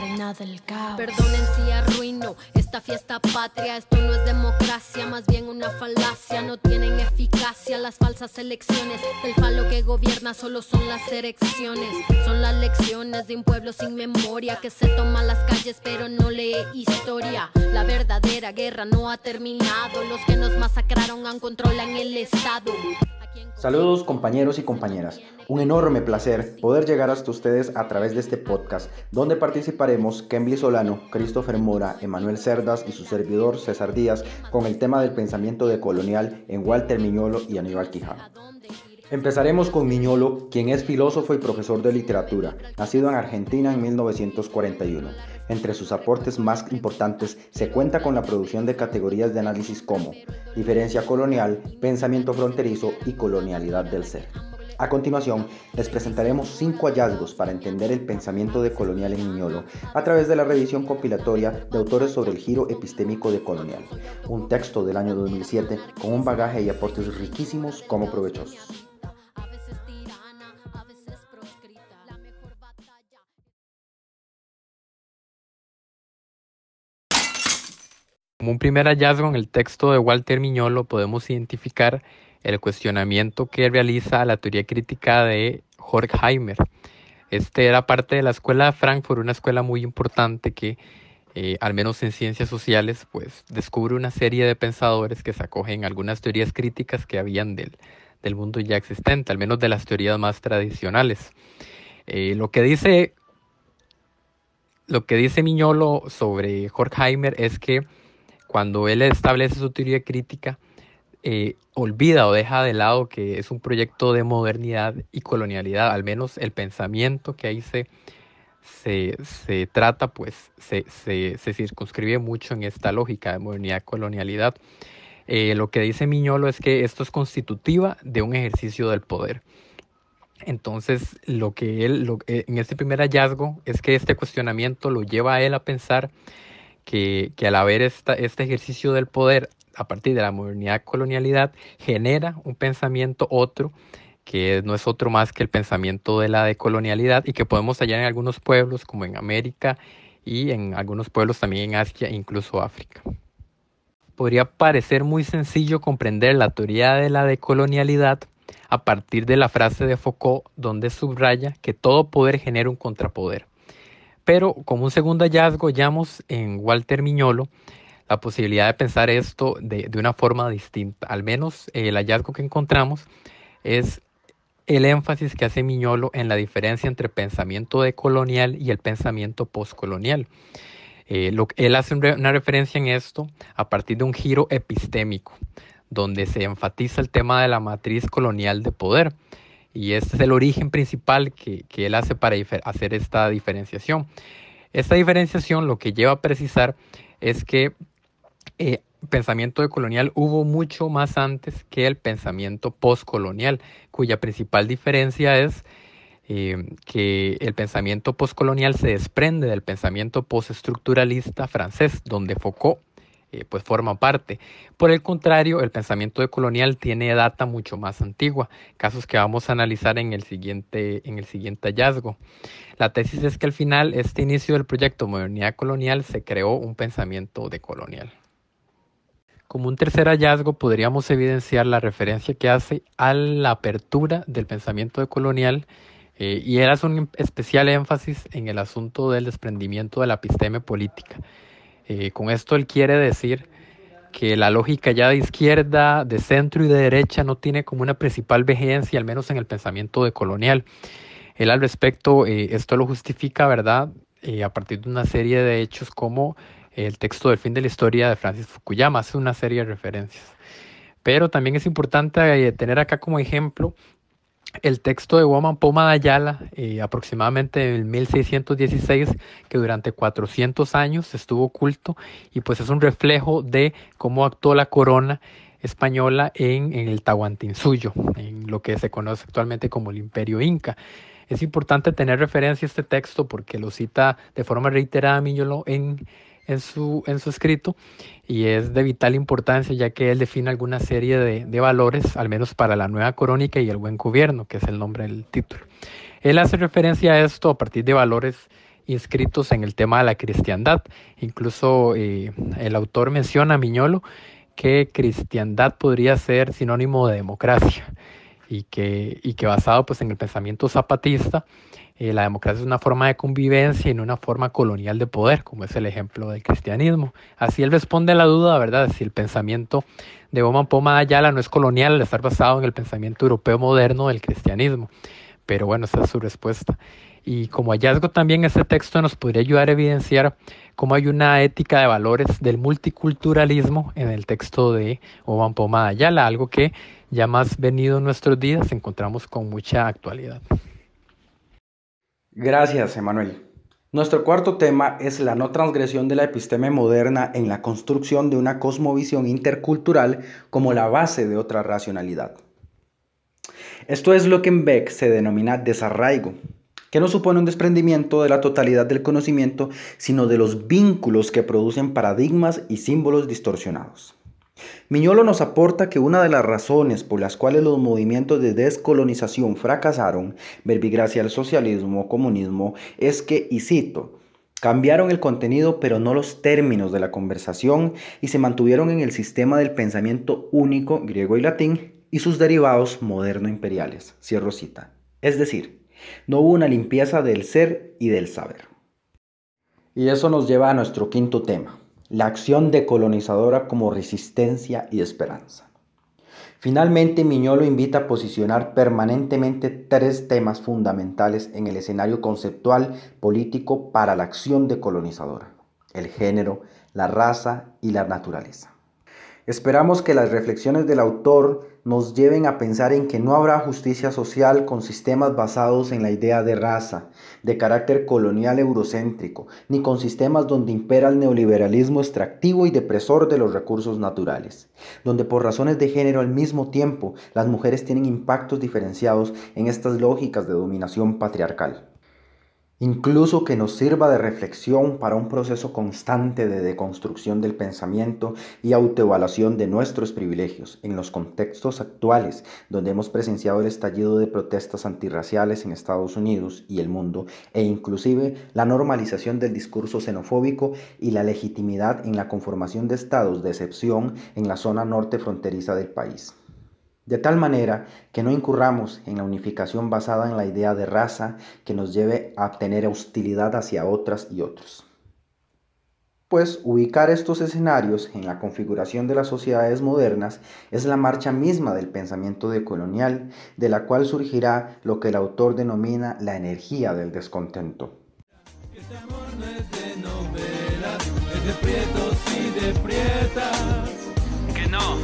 reina si arruino esta fiesta patria. Esto no es democracia, más bien una falacia. No tienen eficacia las falsas elecciones. Del falo que gobierna solo son las elecciones. Son las lecciones de un pueblo sin memoria que se toma las calles pero no lee historia. La verdadera guerra no ha terminado. Los que nos masacraron aún controlan el Estado. Saludos compañeros y compañeras. Un enorme placer poder llegar hasta ustedes a través de este podcast, donde participaremos Kembly Solano, Christopher Mora, Emanuel Cerdas y su servidor César Díaz con el tema del pensamiento decolonial en Walter Miñolo y Aníbal Quijano. Empezaremos con Miñolo, quien es filósofo y profesor de literatura, nacido en Argentina en 1941. Entre sus aportes más importantes se cuenta con la producción de categorías de análisis como diferencia colonial, pensamiento fronterizo y colonialidad del ser. A continuación, les presentaremos cinco hallazgos para entender el pensamiento de colonial en Miñolo a través de la revisión compilatoria de autores sobre el giro epistémico de colonial, un texto del año 2007 con un bagaje y aportes riquísimos como provechosos. Un primer hallazgo en el texto de Walter Miñolo podemos identificar el cuestionamiento que realiza la teoría crítica de Horkheimer. Este era parte de la escuela de Frankfurt, una escuela muy importante que, eh, al menos en ciencias sociales, pues descubre una serie de pensadores que se acogen a algunas teorías críticas que habían del, del mundo ya existente, al menos de las teorías más tradicionales. Eh, lo que dice lo que dice Miñolo sobre Horkheimer es que cuando él establece su teoría crítica, eh, olvida o deja de lado que es un proyecto de modernidad y colonialidad, al menos el pensamiento que ahí se, se, trata, pues se, se, circunscribe mucho en esta lógica de modernidad y colonialidad. Eh, lo que dice Miñolo es que esto es constitutiva de un ejercicio del poder. Entonces, lo que él, eh, en este primer hallazgo, es que este cuestionamiento lo lleva a él a pensar que, al haber este ejercicio del poder a partir de la modernidad colonialidad, genera un pensamiento otro que no es otro más que el pensamiento de la decolonialidad y que podemos hallar en algunos pueblos como en América y en algunos pueblos también en Asia e incluso África. Podría parecer muy sencillo comprender la teoría de la decolonialidad a partir de la frase de Foucault donde subraya que todo poder genera un contrapoder. Pero como un segundo hallazgo hallamos en Walter Miñolo la posibilidad de pensar esto de, una forma distinta. Al menos el hallazgo que encontramos es el énfasis que hace Miñolo en la diferencia entre pensamiento decolonial y el pensamiento postcolonial. Eh, él hace una referencia en esto a partir de un giro epistémico, donde se enfatiza el tema de la matriz colonial de poder. Y este es el origen principal que, él hace para hacer esta diferenciación. Esta diferenciación lo que lleva a precisar es que eh, pensamiento decolonial hubo mucho más antes que el pensamiento postcolonial, cuya principal diferencia es eh, que el pensamiento postcolonial se desprende del pensamiento postestructuralista francés, donde Foucault eh, pues forma parte. Por el contrario, el pensamiento decolonial tiene data mucho más antigua, casos que vamos a analizar en el siguiente, en el siguiente hallazgo. La tesis es que al final, este inicio del proyecto Modernidad Colonial se creó un pensamiento decolonial. Como un tercer hallazgo podríamos evidenciar la referencia que hace a la apertura del pensamiento decolonial eh, y era un especial énfasis en el asunto del desprendimiento de la episteme política. Eh, con esto él quiere decir que la lógica ya de izquierda, de centro y de derecha no tiene como una principal vigencia, al menos en el pensamiento de colonial. Él al respecto, eh, esto lo justifica, ¿verdad? Eh, a partir de una serie de hechos como el texto del fin de la historia de Francis Fukuyama, hace una serie de referencias. Pero también es importante tener acá como ejemplo el texto de Woman Poma de Ayala, eh, aproximadamente en 1616, que durante 400 años estuvo oculto y pues es un reflejo de cómo actuó la corona española en, en el Tahuantinsuyo, en lo que se conoce actualmente como el Imperio Inca. Es importante tener referencia a este texto porque lo cita de forma reiterada Miñolo en en su, en su escrito y es de vital importancia ya que él define alguna serie de, de valores, al menos para la nueva crónica y el buen gobierno, que es el nombre del título. Él hace referencia a esto a partir de valores inscritos en el tema de la cristiandad. Incluso eh, el autor menciona a Miñolo que cristiandad podría ser sinónimo de democracia y que, y que basado pues, en el pensamiento zapatista, eh, la democracia es una forma de convivencia y no una forma colonial de poder, como es el ejemplo del cristianismo. Así él responde a la duda, ¿verdad?, si el pensamiento de Oman Poma Ayala no es colonial al estar basado en el pensamiento europeo moderno del cristianismo. Pero bueno, esa es su respuesta. Y como hallazgo también este texto nos podría ayudar a evidenciar cómo hay una ética de valores del multiculturalismo en el texto de Oman Poma Ayala, algo que ya más venido en nuestros días encontramos con mucha actualidad. Gracias, Emanuel. Nuestro cuarto tema es la no transgresión de la episteme moderna en la construcción de una cosmovisión intercultural como la base de otra racionalidad. Esto es lo que en Beck se denomina desarraigo, que no supone un desprendimiento de la totalidad del conocimiento, sino de los vínculos que producen paradigmas y símbolos distorsionados. Miñolo nos aporta que una de las razones por las cuales los movimientos de descolonización fracasaron, verbigracia al socialismo o comunismo, es que, y cito, cambiaron el contenido pero no los términos de la conversación y se mantuvieron en el sistema del pensamiento único, griego y latín, y sus derivados moderno-imperiales. Cierro cita. Es decir, no hubo una limpieza del ser y del saber. Y eso nos lleva a nuestro quinto tema, la acción decolonizadora como resistencia y esperanza. Finalmente, Miñolo invita a posicionar permanentemente tres temas fundamentales en el escenario conceptual político para la acción decolonizadora, el género, la raza y la naturaleza. Esperamos que las reflexiones del autor nos lleven a pensar en que no habrá justicia social con sistemas basados en la idea de raza, de carácter colonial eurocéntrico, ni con sistemas donde impera el neoliberalismo extractivo y depresor de los recursos naturales, donde por razones de género al mismo tiempo las mujeres tienen impactos diferenciados en estas lógicas de dominación patriarcal incluso que nos sirva de reflexión para un proceso constante de deconstrucción del pensamiento y autoevaluación de nuestros privilegios en los contextos actuales donde hemos presenciado el estallido de protestas antirraciales en Estados Unidos y el mundo e inclusive la normalización del discurso xenofóbico y la legitimidad en la conformación de estados de excepción en la zona norte fronteriza del país de tal manera que no incurramos en la unificación basada en la idea de raza que nos lleve a tener hostilidad hacia otras y otros. Pues ubicar estos escenarios en la configuración de las sociedades modernas es la marcha misma del pensamiento decolonial, de la cual surgirá lo que el autor denomina la energía del descontento. Este amor no es de novelas, es de prietos y de prietas. Que no,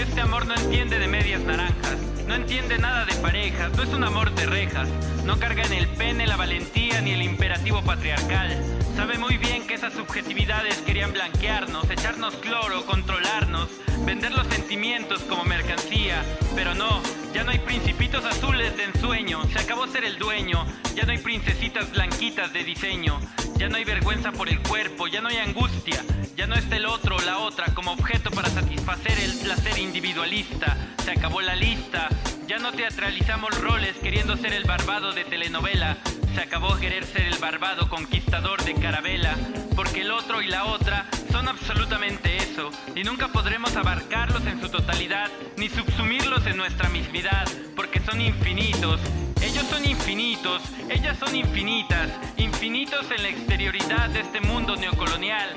este amor no entiende de medias naranjas, no entiende nada de parejas, no es un amor de rejas, no carga en el pene la valentía ni el imperativo patriarcal. Sabe muy bien que esas subjetividades querían blanquearnos, echarnos cloro, controlarnos, vender los sentimientos como mercancía, pero no, ya no hay principitos azules de ensueño, se acabó ser el dueño, ya no hay princesitas blanquitas de diseño, ya no hay vergüenza por el cuerpo, ya no hay angustia, ya no está el otro o la otra como objeto para satisfacer el placer individualista. Se acabó la lista. Ya no teatralizamos roles queriendo ser el barbado de telenovela. Se acabó querer ser el barbado conquistador de carabela. Porque el otro y la otra son absolutamente eso. Y nunca podremos abarcarlos en su totalidad, ni subsumirlos en nuestra mismidad. Porque son infinitos. Ellos son infinitos, ellas son infinitas, infinitos en la exterioridad de este mundo neocolonial.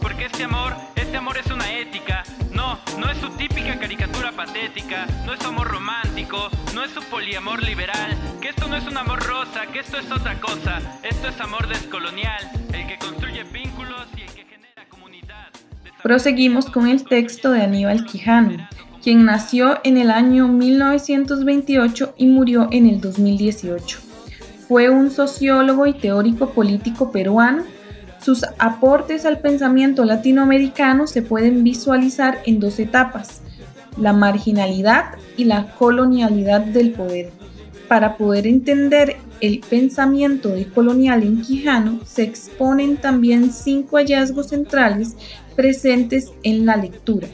Porque este amor, este amor es una ética. No, no es su típica caricatura patética. No es su amor romántico. No es su poliamor liberal. Que esto no es un amor rosa. Que esto es otra cosa. Esto es amor descolonial. El que construye vínculos y el que genera comunidad. Proseguimos con el texto de Aníbal Quijano, quien nació en el año 1928 y murió en el 2018. Fue un sociólogo y teórico político peruano sus aportes al pensamiento latinoamericano se pueden visualizar en dos etapas, la marginalidad y la colonialidad del poder. Para poder entender el pensamiento decolonial en Quijano, se exponen también cinco hallazgos centrales presentes en la lectura.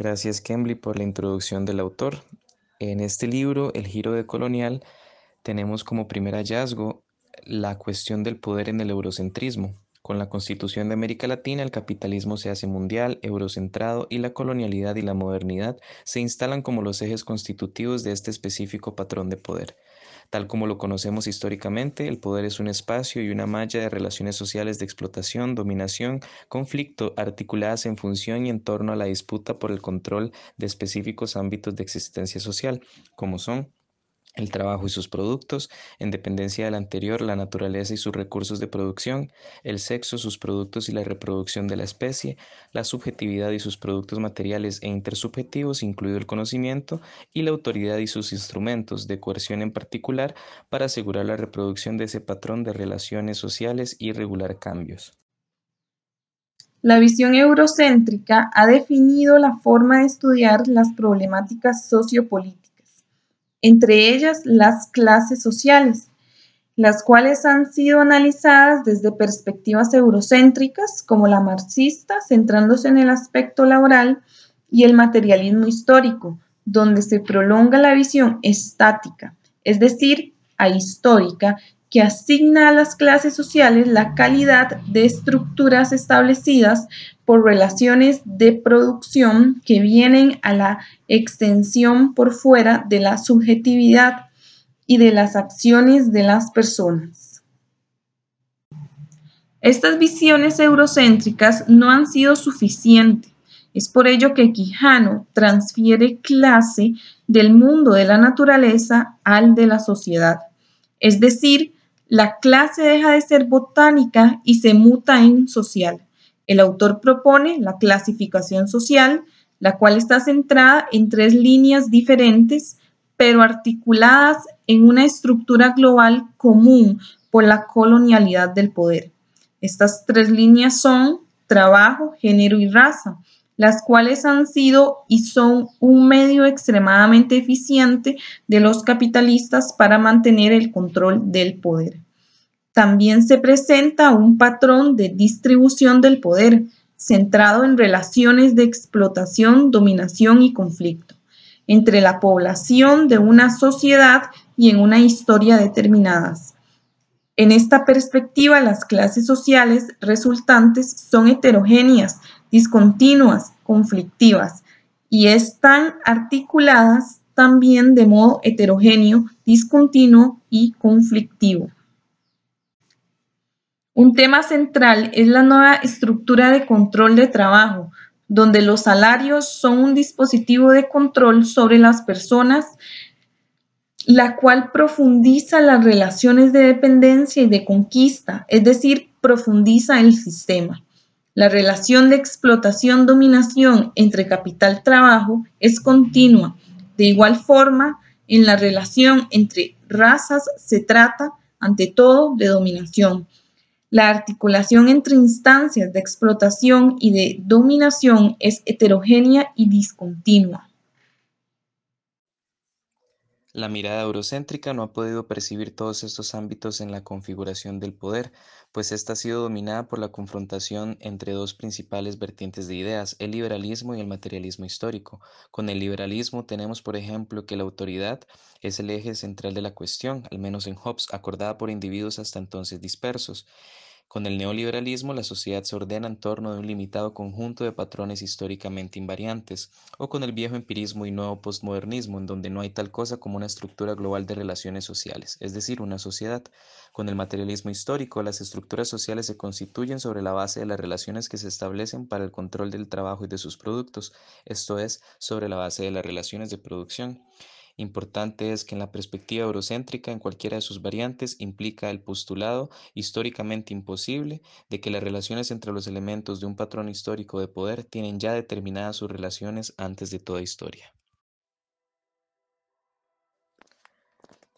Gracias, Kembly, por la introducción del autor. En este libro, El giro de colonial, tenemos como primer hallazgo la cuestión del poder en el eurocentrismo. Con la constitución de América Latina, el capitalismo se hace mundial, eurocentrado y la colonialidad y la modernidad se instalan como los ejes constitutivos de este específico patrón de poder. Tal como lo conocemos históricamente, el poder es un espacio y una malla de relaciones sociales de explotación, dominación, conflicto, articuladas en función y en torno a la disputa por el control de específicos ámbitos de existencia social, como son el trabajo y sus productos, en dependencia del anterior, la naturaleza y sus recursos de producción, el sexo, sus productos y la reproducción de la especie, la subjetividad y sus productos materiales e intersubjetivos, incluido el conocimiento, y la autoridad y sus instrumentos de coerción en particular para asegurar la reproducción de ese patrón de relaciones sociales y regular cambios. La visión eurocéntrica ha definido la forma de estudiar las problemáticas sociopolíticas entre ellas las clases sociales, las cuales han sido analizadas desde perspectivas eurocéntricas como la marxista, centrándose en el aspecto laboral, y el materialismo histórico, donde se prolonga la visión estática, es decir, ahistórica, que asigna a las clases sociales la calidad de estructuras establecidas por relaciones de producción que vienen a la extensión por fuera de la subjetividad y de las acciones de las personas. Estas visiones eurocéntricas no han sido suficientes. Es por ello que Quijano transfiere clase del mundo de la naturaleza al de la sociedad. Es decir, la clase deja de ser botánica y se muta en social. El autor propone la clasificación social, la cual está centrada en tres líneas diferentes, pero articuladas en una estructura global común por la colonialidad del poder. Estas tres líneas son trabajo, género y raza, las cuales han sido y son un medio extremadamente eficiente de los capitalistas para mantener el control del poder. También se presenta un patrón de distribución del poder centrado en relaciones de explotación, dominación y conflicto entre la población de una sociedad y en una historia determinadas. En esta perspectiva, las clases sociales resultantes son heterogéneas, discontinuas, conflictivas y están articuladas también de modo heterogéneo, discontinuo y conflictivo. Un tema central es la nueva estructura de control de trabajo, donde los salarios son un dispositivo de control sobre las personas, la cual profundiza las relaciones de dependencia y de conquista, es decir, profundiza el sistema. La relación de explotación-dominación entre capital-trabajo es continua. De igual forma, en la relación entre razas se trata, ante todo, de dominación. La articulación entre instancias de explotación y de dominación es heterogénea y discontinua. La mirada eurocéntrica no ha podido percibir todos estos ámbitos en la configuración del poder, pues ésta ha sido dominada por la confrontación entre dos principales vertientes de ideas, el liberalismo y el materialismo histórico. Con el liberalismo tenemos, por ejemplo, que la autoridad es el eje central de la cuestión, al menos en Hobbes, acordada por individuos hasta entonces dispersos. Con el neoliberalismo, la sociedad se ordena en torno de un limitado conjunto de patrones históricamente invariantes, o con el viejo empirismo y nuevo postmodernismo, en donde no hay tal cosa como una estructura global de relaciones sociales, es decir, una sociedad. Con el materialismo histórico, las estructuras sociales se constituyen sobre la base de las relaciones que se establecen para el control del trabajo y de sus productos, esto es, sobre la base de las relaciones de producción. Importante es que en la perspectiva eurocéntrica, en cualquiera de sus variantes, implica el postulado históricamente imposible de que las relaciones entre los elementos de un patrón histórico de poder tienen ya determinadas sus relaciones antes de toda historia.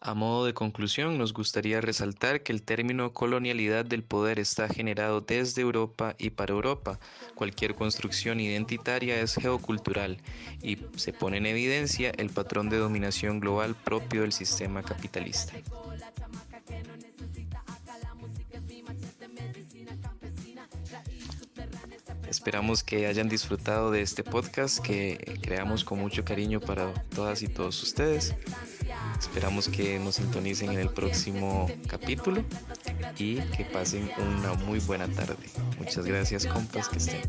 A modo de conclusión, nos gustaría resaltar que el término colonialidad del poder está generado desde Europa y para Europa. Cualquier construcción identitaria es geocultural y se pone en evidencia el patrón de dominación global propio del sistema capitalista. Esperamos que hayan disfrutado de este podcast que creamos con mucho cariño para todas y todos ustedes. Esperamos que nos sintonicen en el próximo capítulo y que pasen una muy buena tarde. Muchas gracias, compas, que estén.